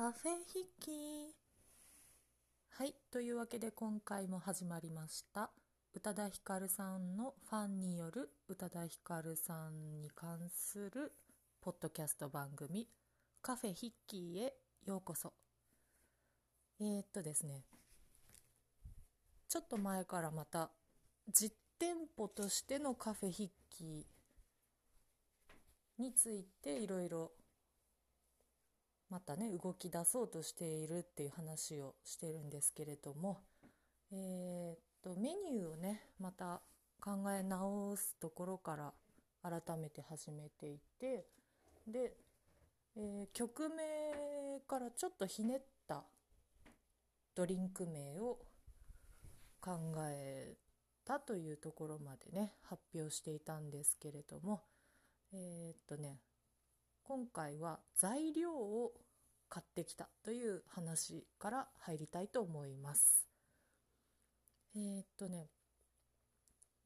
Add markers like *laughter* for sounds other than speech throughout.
カフェ引き。はい。というわけで今回も始まりました。宇多田ヒカルさんのファンによる宇多田ヒカルさんに関するポッドキャスト番組カフェヒッキーへようこそ。えー、っとですね。ちょっと前からまた実店舗としてのカフェ筆記についていろいろまたね動き出そうとしているっていう話をしてるんですけれども。えー、とメニューをねまた考え直すところから改めて始めていてで、えー、曲名からちょっとひねったドリンク名を考えたというところまでね発表していたんですけれども。えー、っとね今回は材料を買ってきたという話から入りたいと思います。えー、っとね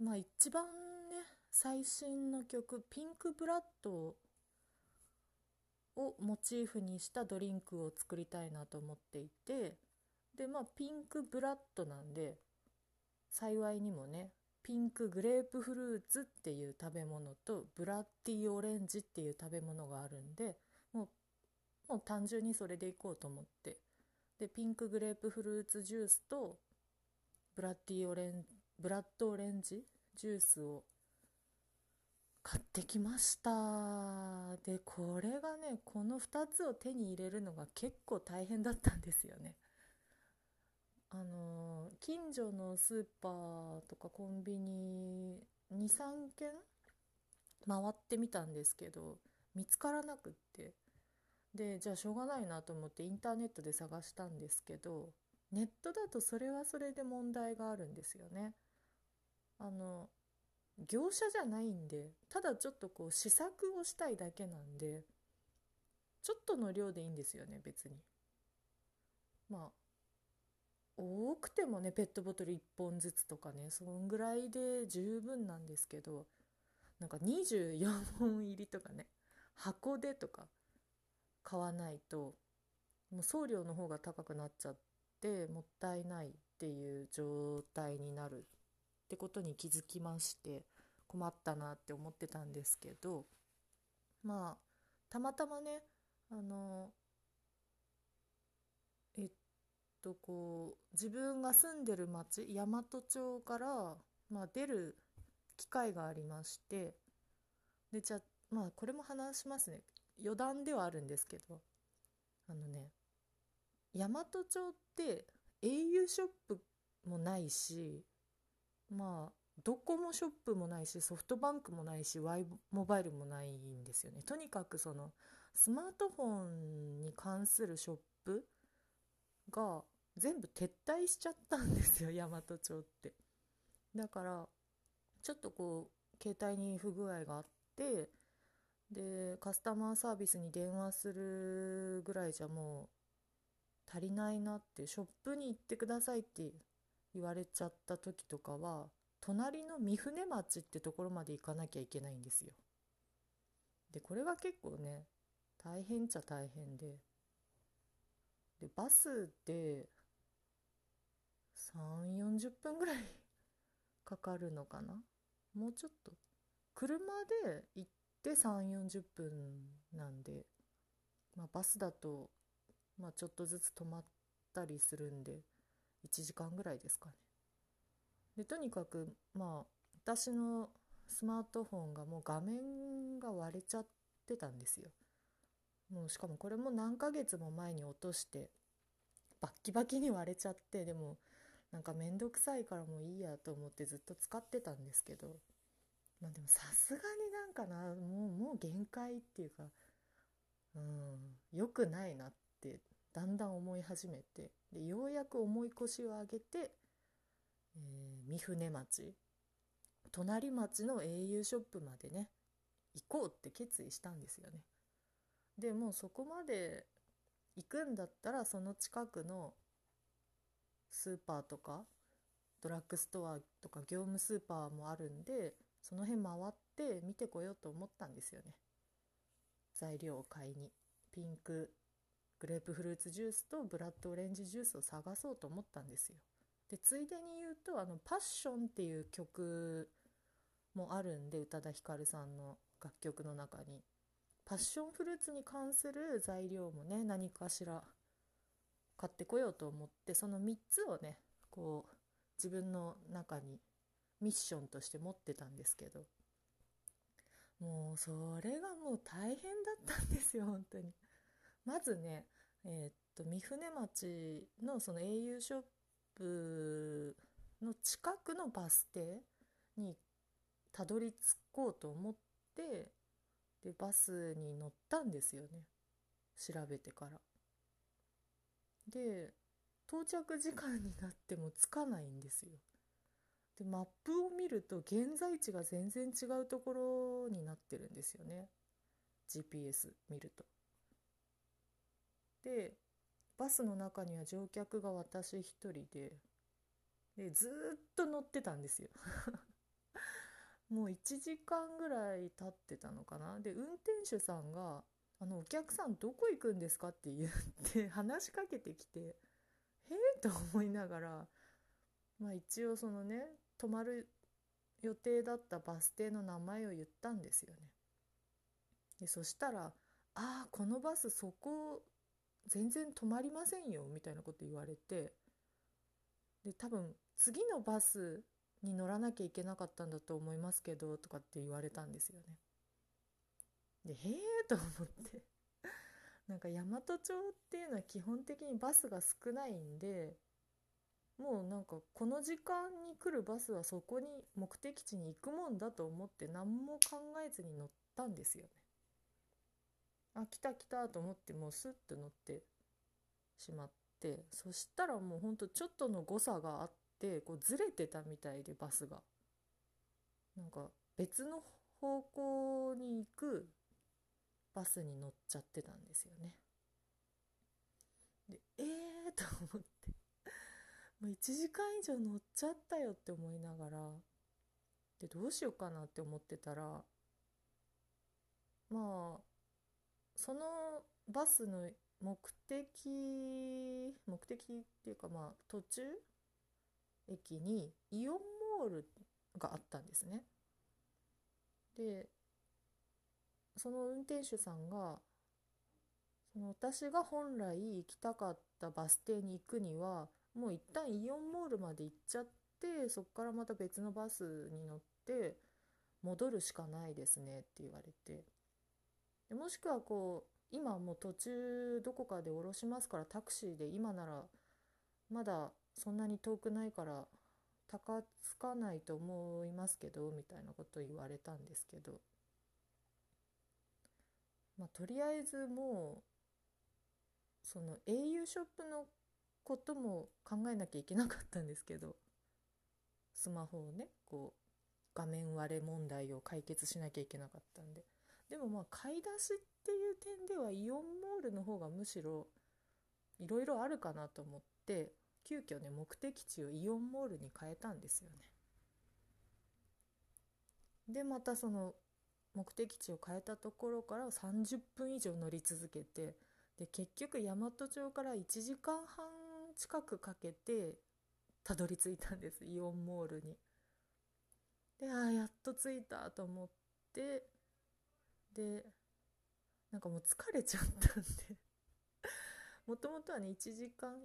まあ一番ね最新の曲「ピンクブラッド」をモチーフにしたドリンクを作りたいなと思っていてでまあピンクブラッドなんで幸いにもねピンクグレープフルーツっていう食べ物とブラッディオレンジっていう食べ物があるんでもうもう単純にそれでいこうと思って。でピンクグレープフルーツジュースとブラッディオレンブラッドオレンジジュースを買ってきました。でこれがねこの2つを手に入れるのが結構大変だったんですよね。あの近所のスーパーとかコンビニ23軒回ってみたんですけど見つからなくってでじゃあしょうがないなと思ってインターネットで探したんですけどネットだとそれはそれで問題があるんですよね。あの業者じゃないんでただちょっとこう試作をしたいだけなんでちょっとの量でいいんですよね別に。まあ多くてもねペットボトル1本ずつとかねそんぐらいで十分なんですけどなんか24本入りとかね箱でとか買わないともう送料の方が高くなっちゃってもったいないっていう状態になるってことに気づきまして困ったなって思ってたんですけどまあたまたまねあのえっとこう自分が住んでる町大和町から、まあ、出る機会がありましてでじゃあまあこれも話しますね。余談ではあるんですけどあのね大和町って au ショップもないしまあドコモショップもないしソフトバンクもないし Y モバイルもないんですよね。とにかくそのスマートフォンに関するショップが全部撤退しちゃったんですよ *laughs* 大和町って。だからちょっとこう携帯に不具合があってでカスタマーサービスに電話するぐらいじゃもう足りないなってショップに行ってくださいって言われちゃった時とかは隣の三船町ってところまで行かなきゃいけないんですよ。でこれが結構ね大変っちゃ大変で。でバスで3 4 0分ぐらいかかるのかな？もうちょっと。車で行って3 4 0分なんで、まあ、バスだと、まあ、ちょっとずつ止まったりするんで1時間ぐらいですかね。でとにかくまあ私のスマートフォンがもう画面が割れちゃってたんですよ。もうしかもこれも何ヶ月も前に落としてバッキバキに割れちゃってでもなんか面倒くさいからもういいやと思ってずっと使ってたんですけどまあでもさすがになんかなもうもう限界っていうかうん良くないなってだんだん思い始めてでようやく重い腰を上げて、えー、三船町隣町の au ショップまでね行こうって決意したんですよね。でもうそこまで行くんだったらその近くのスーパーとかドラッグストアとか業務スーパーもあるんでその辺回って見てこようと思ったんですよね。材料を買いに。ピンクグレープフルーツジュースとブラッドオレンジジュースを探そうと思ったんですよ。でついでに言うとあの「パッション」っていう曲もあるんで宇多田ヒカルさんの楽曲の中に。パッションフルーツに関する材料もね何かしら買ってこようと思ってその3つをねこう自分の中にミッションとして持ってたんですけどもうそれがもう大変だったんですよ本当に。まずねえー、っと三船町のその au ショップの近くのバス停にたどり着こうと思ってでバスに乗ったんですよね。調べてから。で到着時間になっても着かないんですよ。でマップを見ると現在地が全然違うところになってるんですよね。GPS 見ると。でバスの中には乗客が私一人ででずっと乗ってたんですよ。*laughs* もう1時間ぐらい経ってたのかな。で運転手さんが「あのお客さんどこ行くんですか?」って言って話しかけてきて「へえ?」と思いながらまあ一応そのね泊まる予定だったバス停の名前を言ったんですよね。でそしたら「ああこのバスそこ全然止まりませんよ」みたいなこと言われてで多分次のバスに乗らなきゃいけなかったんだと思いますけどとかって言われたんですよね。でへえと思って *laughs* なんか大和町っていうのは基本的にバスが少ないんでもうなんかこの時間に来るバスはそこに目的地に行くもんだと思って何も考えずに乗ったんですよね。あ来た来たと思ってもうスッと乗ってしまってそしたらもうほんとちょっとの誤差があってこうずれてたみたいでバスが。なんか別の方向に行くバスに乗っちゃってたんですよね。でえー *laughs* と思ってもう1時間以上乗っちゃったよって思いながらでどうしようかなって思ってたらまあそのバスの目的目的っていうかまあ途中駅にイオンモールがあったんですね。でその運転手さんがその私が本来行きたかったバス停に行くにはもう一旦イオンモールまで行っちゃってそこからまた別のバスに乗って戻るしかないですねって言われて。でもしくはこう今もう途中どこかで降ろしますからタクシーで今ならまだそんなに遠くないから高つかないと思いますけどみたいなこと言われたんですけど。まあとりあえずもうその au ショップのことも考えなきゃいけなかったんですけどスマホをねこう画面割れ問題を解決しなきゃいけなかったんででもまあ買い出しっていう点ではイオンモールの方がむしろいろいろあるかなと思って急遽ね目的地をイオンモールに変えたんですよね。でまたその目的地を変えたところから30分以上乗り続けてで結局大和町から1時間半近くかけてたどり着いたんですイオンモールに。でああやっと着いたと思ってでなんかもう疲れちゃったんで *laughs* もともとはね1時間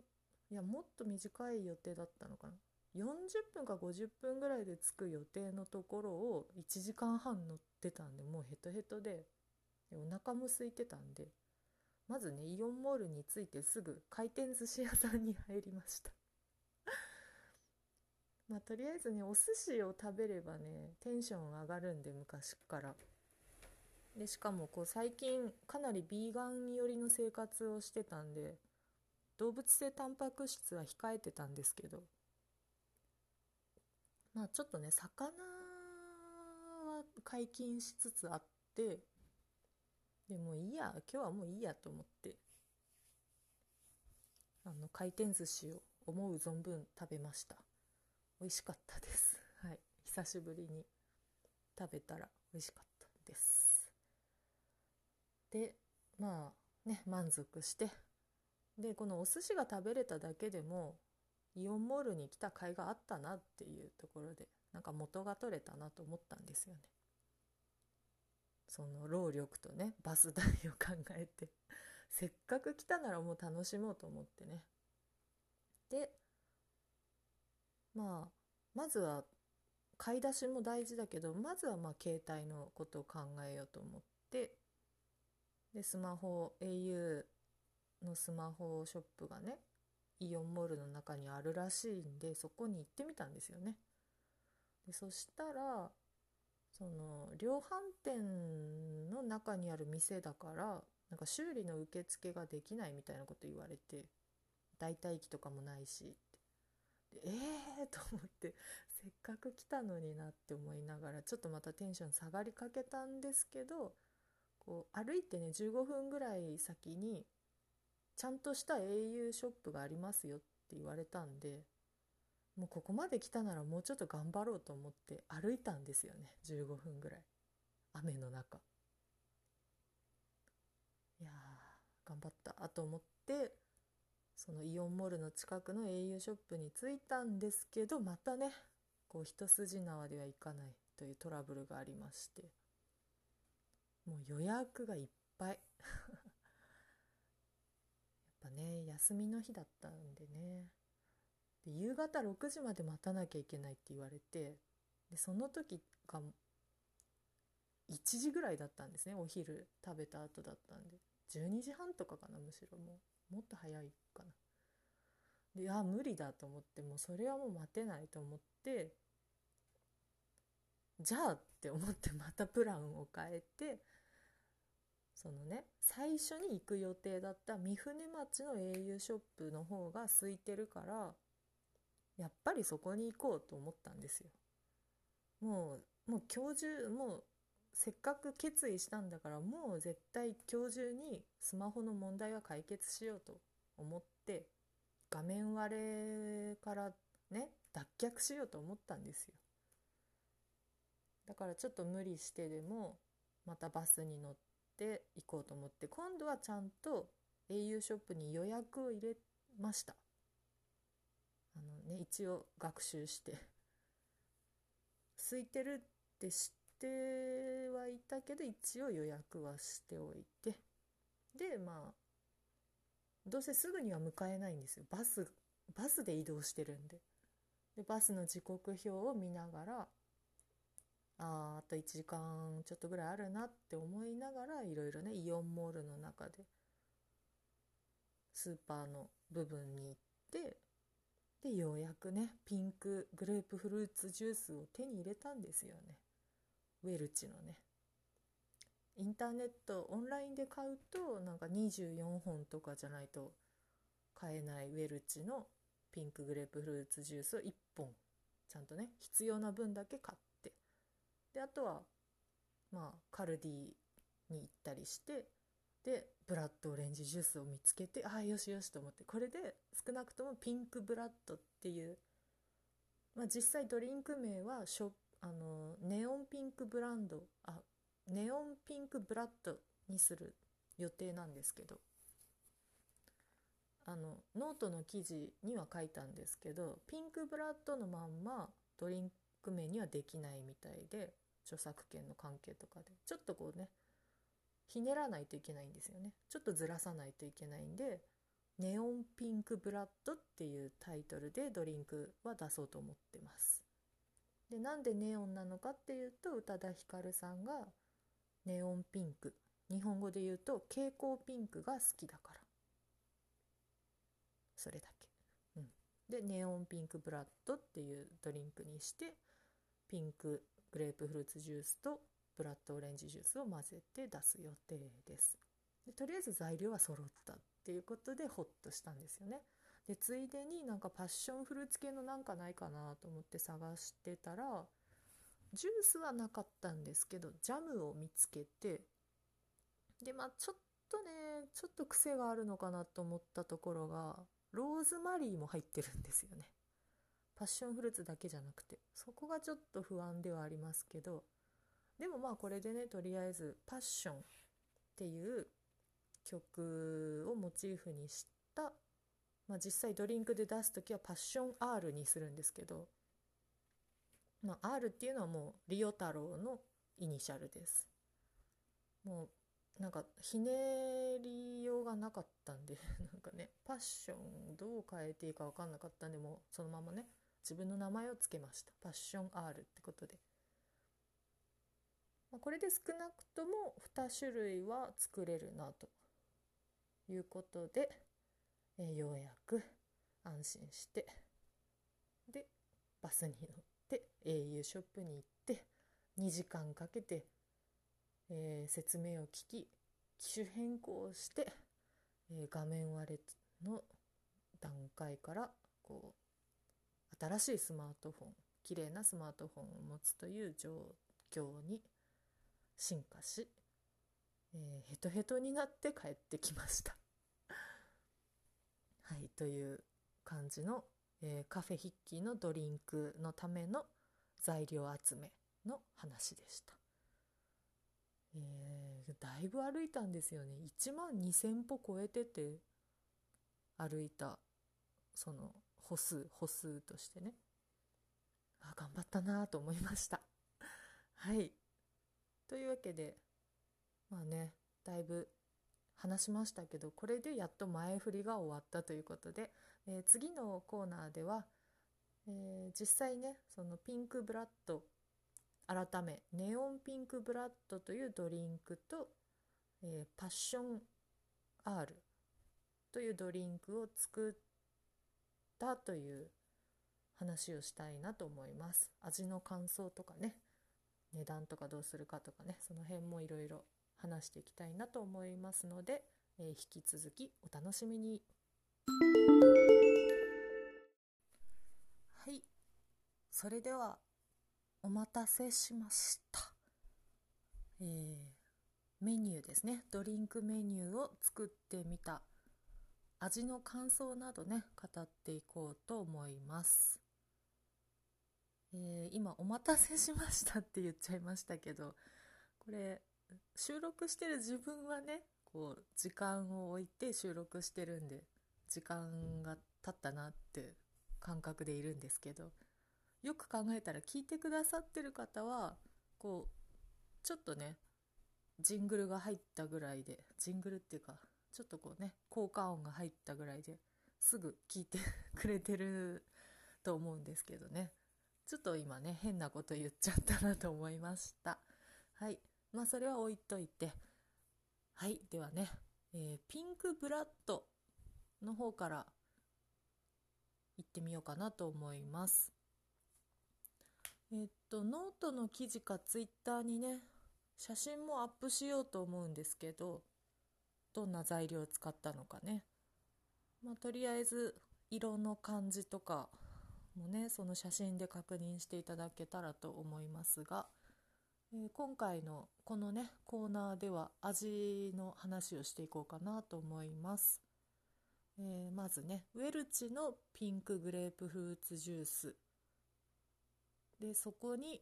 いやもっと短い予定だったのかな40分か50分ぐらいで着く予定のところを1時間半乗ってたんでもうヘトヘトでお腹も空いてたんでまずねイオンモールに着いてすぐ回転寿司屋さんに入りました。*laughs* まあとりあえずねお寿司を食べればねテンション上がるんで昔から。でしかもこう最近かなりビーガン寄りの生活をしてたんで動物性タンパク質は控えてたんですけどまあちょっとね魚は解禁しつつあってでもいいや今日はもういいやと思ってあの回転寿司を思う存分食べました。美味しかったです。はい。久しぶりに食べたら美味しかったです。でまあね満足して。でこのお寿司が食べれただけでもイオンモールに来た甲斐があったなっていうところでなんか元が取れたなと思ったんですよね。その労力とねバス代を考えて *laughs* せっかく来たならもう楽しもうと思ってねでまあまずは買い出しも大事だけどまずはまあ携帯のことを考えようと思ってでスマホ au のスマホショップがねイオンモールの中にあるらしいんでそこに行ってみたんですよね。でそしたらその量販店の中にある店だからなんか修理の受付ができないみたいなこと言われて代替機とかもないしでええー、と思ってせっかく来たのになって思いながらちょっとまたテンション下がりかけたんですけどこう歩いてね15分ぐらい先にちゃんとした au ショップがありますよって言われたんでもうここまで来たならもうちょっと頑張ろうと思って歩いたんですよね。15分ぐらい。雨の中。いやー頑張った。と思ってそのイオンモールの近くの au ショップに着いたんですけどまたねこう一筋縄ではいかないというトラブルがありまして。もう予約がいっぱい。*laughs* ね休みの日だったんでね。で夕方6時まで待たなきゃいけないって言われてでその時が1時ぐらいだったんですね。お昼食べた後だったんで。12時半とかかなむしろもう。もっと早いかな。であ無理だと思ってもうそれはもう待てないと思ってじゃあって思ってまたプランを変えてそのね最初に行く予定だった三船町の au ショップの方が空いてるからやっぱりそこに行こうと思ったんですよ。もうもう今日中もうせっかく決意したんだからもう絶対今日中にスマホの問題は解決しようと思って画面割れからね脱却しようと思ったんですよだからちょっと無理してでもまたバスに乗って行こうと思って今度はちゃんと au ショップに予約を入れました。あのね一応学習して。空いてるって知ってはいたけど一応予約はしておいて。でまあどうせすぐには迎えないんですよ。バスバスで移動してるんで。でバスの時刻表を見ながらああと1時間ちょっとぐらいあるなって思いながらいろいろねイオンモールの中でスーパーの部分に行ってでようやくねピンクグレープフルーツジュースを手に入れたんですよね。ウェルチのね。インターネットオンラインで買うとなんか24本とかじゃないと買えないウェルチのピンクグレープフルーツジュースを1本ちゃんとね必要な分だけ買ってであとはまあカルディに行ったりしてでブラッドオレンジジュースを見つけてああよしよしと思ってこれで少なくとも Pink Blood っていう、まあ、実際ドリンク名はショあのネオンピンクブランドあ Neon Pink Blood にする予定なんですけどあのノートの記事には書いたんですけど Pink Blood のまんまドリンク名にはできないみたいで著作権の関係とかでちょっとこうねひねらないといけないんですよね。ちょっとずらさないといけないんでネオンピンクブラッドっていうタイトルでドリンクは出そうと思ってます。でなんでネオンなのかっていうと宇多田ヒカルさんがネオンピンク日本語で言うと蛍光ピンクが好きだから。それだけ、うん、でネオンピンクブラッドっていうドリンクにしてピンクグレープフルーツジュースとブラッドオレンジジュースを混ぜて出す予定です。でとりあえず材料は揃ったっていうことでホッとしたんですよね。でついでになんかパッションフルーツ系のなんかないかなと思って探してたらジュースはなかったんですけどジャムを見つけてでまあちょっとねちょっと癖があるのかなと思ったところがローズマリーも入ってるんですよね。パッションフルーツだけじゃなくてそこがちょっと不安ではありますけどでもまあこれでねとりあえず「パッション」っていう曲をモチーフにした、まあ、実際ドリンクで出す時はパッション R にするんですけど、まあ、R っていうのはもうリオ太郎のイニシャルです。もうなんかひねりようがなかったんで *laughs* なんかねパッションどう変えていいか分かんなかったんでもうそのままね自分の名前を付けました。パッション R ってことで、まあ、これで少なくとも2種類は作れるなと。いうことで、えー、ようやく安心して。でバスに乗って au ショップに行って2時間かけて、えー、説明を聞き機種変更して、えー、画面割れの段階からこう新しいスマートフォン綺麗なスマートフォンを持つという状況に進化し、えー、ヘトヘトになって帰ってきました *laughs* はいという感じの、えー、カフェ筆記のドリンクのための材料集めの話でした。えー、だいぶ歩いたんですよね。1万2000歩超えてて歩いたその歩数、歩数としてね。あ、頑張ったなと思いました。*laughs* はい。というわけで、まあね、だいぶ話しましたけど、これでやっと前振りが終わったということで、えー、次のコーナーでは、えー、実際ね、そのピンクブラッド改めネオンピンクブラッドというドリンクと、えー、パッション R というドリンクを作ったという話をしたいなと思います味の感想とかね値段とかどうするかとかねその辺もいろいろ話していきたいなと思いますので、えー、引き続きお楽しみにはいそれではお待たせしました。えー、メニューですね。ドリンクメニューを作ってみた。味の感想などね、語っていこうと思います。えー、今、お待たせしましたって言っちゃいましたけど、これ、収録してる自分はね、こう、時間を置いて収録してるんで、時間が経ったなって感覚でいるんですけど、よく考えたら聞いてくださってる方はこうちょっとねジングルが入ったぐらいでジングルっていうかちょっとこうね効果音が入ったぐらいですぐ聞いてくれてると思うんですけどね。ちょっと今ね変なこと言っちゃったなと思いました。はい。まあそれは置いといて。はい。ではね、えー、 Pink Blood の方から行ってみようかなと思います。えっと、ノートの記事かツイッターにね、写真もアップしようと思うんですけど、どんな材料を使ったのかね。まあ、とりあえず、色の感じとかもね、その写真で確認していただけたらと思いますが、えー、今回のこのね、コーナーでは味の話をしていこうかなと思います。えー、まずね、ウェルチのピンクグレープフルーツジュースでそこに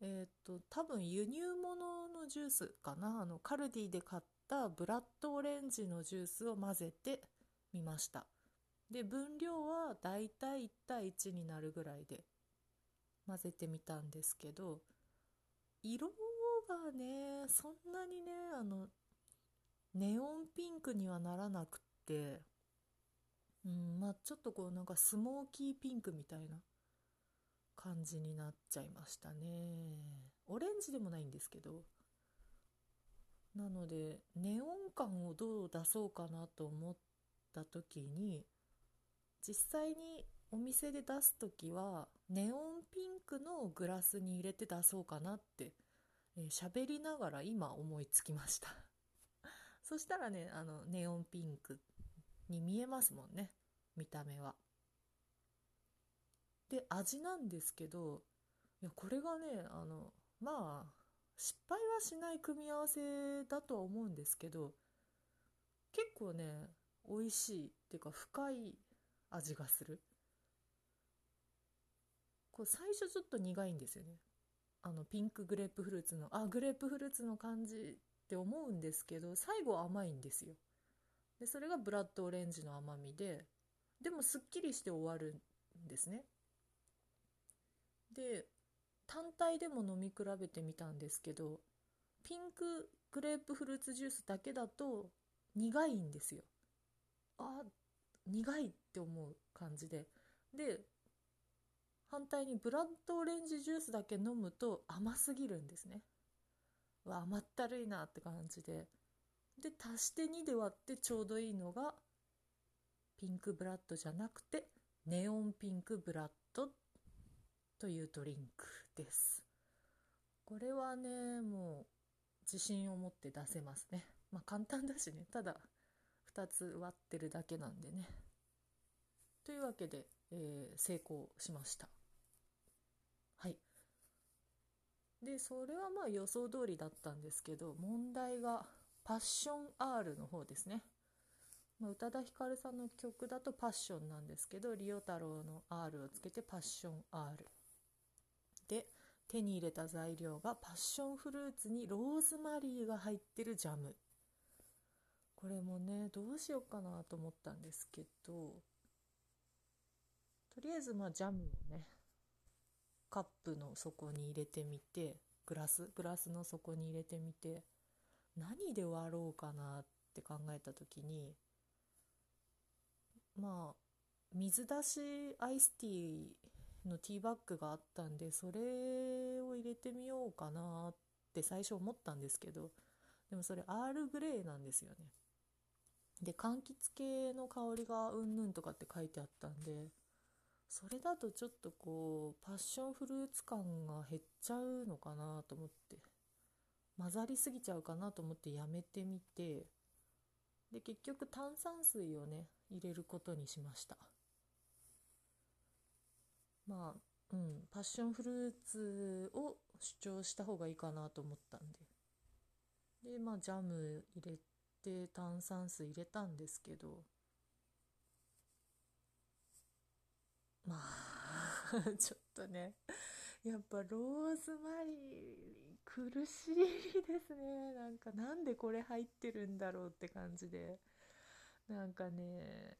えっ、と多分輸入物のジュースかなあのカルディで買ったブラッドオレンジのジュースを混ぜてみました。で分量はだいたい1対1になるぐらいで混ぜてみたんですけど色がねそんなにねあのネオンピンクにはならなくってうんまあちょっとこうなんかスモーキーピンクみたいな感じになっちゃいましたね。オレンジでもないんですけどなのでネオン感をどう出そうかなと思った時に実際にお店で出す時はネオンピンクのグラスに入れて出そうかなって喋、えー、りながら今思いつきました。*laughs* そしたらねあのネオンピンクに見えますもんね見た目は。で味なんですけどいやこれがねあのまあ失敗はしない組み合わせだとは思うんですけど結構ね美味しいっていうか深い味がする。こう最初ちょっと苦いんですよね。あのピンクグレープフルーツのあグレープフルーツの感じって思うんですけど最後甘いんですよ。でそれがブラッドオレンジの甘みででもすっきりして終わるんですね。で単体でも飲み比べてみたんですけどピンクグレープフルーツジュースだけだと苦いんですよ。あ苦いって思う感じで。で反対にブラッドオレンジジュースだけ飲むと甘すぎるんですね。わ甘ったるいなって感じで。で足して2で割ってちょうどいいのがピンクブラッドじゃなくてネオンピンクブラッドというドリンク。です。これはねもう自信を持って出せますね。まあ簡単だしね。ただ2つ割ってるだけなんでね。というわけで、えー、成功しました。はい。でそれはまあ予想通りだったんですけど問題がパッション R の方ですね、まあ、宇多田ヒカルさんの曲だとパッションなんですけどリオ太郎の R をつけてパッション R 手に入れた材料がパッションフルーツにローズマリーが入ってるジャム。これもねどうしようかなと思ったんですけどとりあえずまあジャムをねカップの底に入れてみてグラスグラスの底に入れてみて何で割ろうかなって考えた時にまあ水出しアイスティーのティーバッグがあったんでそれを入れてみようかなって最初思ったんですけどでもそれアールグレーなんですよね。で柑橘系の香りがうんぬんとかって書いてあったんでそれだとちょっとこうパッションフルーツ感が減っちゃうのかなと思って混ざりすぎちゃうかなと思ってやめてみてで結局炭酸水をね入れることにしました。まあうんパッションフルーツを主張した方がいいかなと思ったんで。でまあジャム入れて炭酸水入れたんですけど。まあ *laughs* ちょっとね。やっぱローズマリー苦しいですね。なんかなんでこれ入ってるんだろうって感じで。なんかね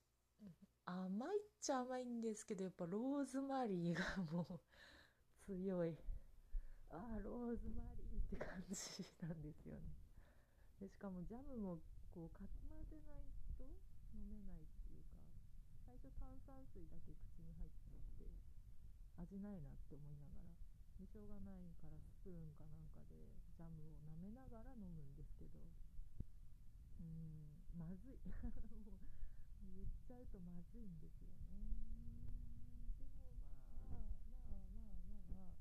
甘いっちゃ甘いんですけどやっぱローズマリーがもう強い。ああローズマリーって感じなんですよね。でしかもジャムもこうかき混ぜないと飲めないっていうか最初炭酸水だけ口に入っちゃって味ないなって思いながらでしょうがないからスプーンかなんかでジャムを舐めながら飲むんですけどうーんまずい。も *laughs* う言っちゃうとまずいんですよねでもまあまあまあまあまあ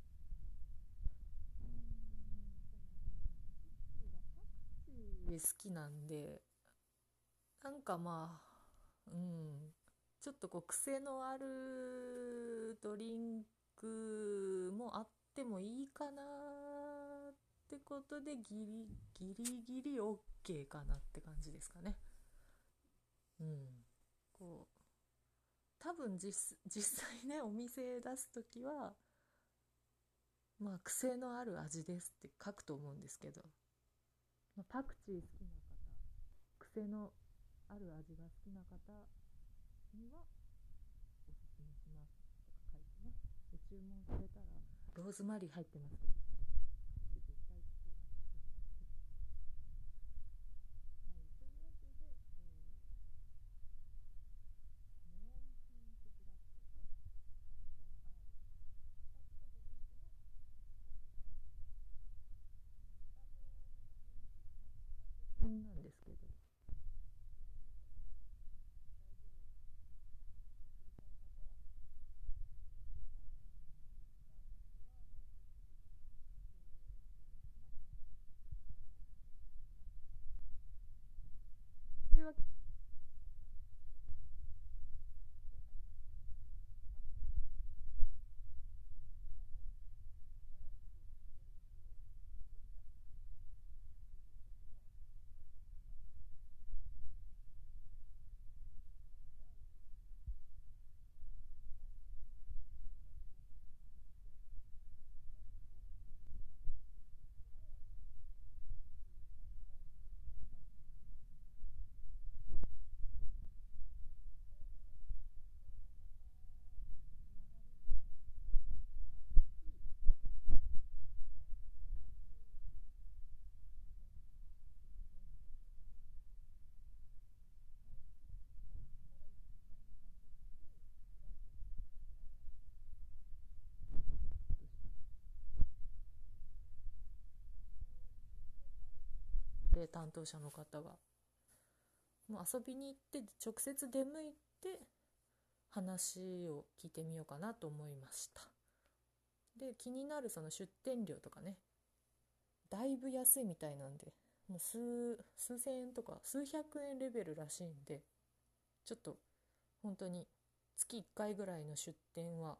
うんそのパクチーがパクチー好きなんでなんかまあうんちょっとこう癖のあるドリンクもあってもいいかなってことでギリギリギリ OK かなって感じですかね。うん。こう多分実実際ねお店出す時はまあ癖のある味ですって書くと思うんですけど、まあ、パクチー好きな方癖のある味が好きな方にはおすすめしますとか書いてね。で注文されたらローズマリー。入ってますけど絶対聞こうかなと思ってはいというわけで、えー、ネオンピンクブラッドとパッションアール2つのドリンクのご紹介見た目の雰囲気の2択なんですけどで担当者の方がもう遊びに行って直接出向いて話を聞いてみようかなと思いました。で気になるその出店料とかね。だいぶ安いみたいなんでもう数数千円とか数百円レベルらしいんでちょっと本当に月1回ぐらいの出店は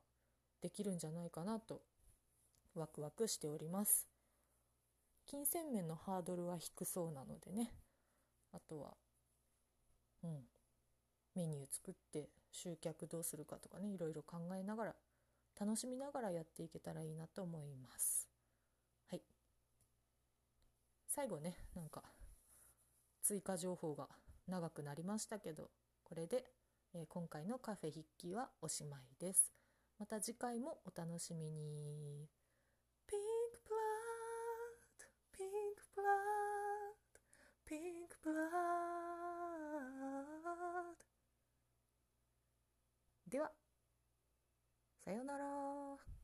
できるんじゃないかなとワクワクしております。金銭面のハードルは低そうなのでね。あとはうん。メニュー作って集客どうするかとかねいろいろ考えながら楽しみながらやっていけたらいいなと思います。はい。最後ねなんか追加情報が長くなりましたけどこれで、えー、今回のカフェ筆記はおしまいです。また次回もお楽しみにピンクプラッドピンクプラッドピンクプラッドではさようなら。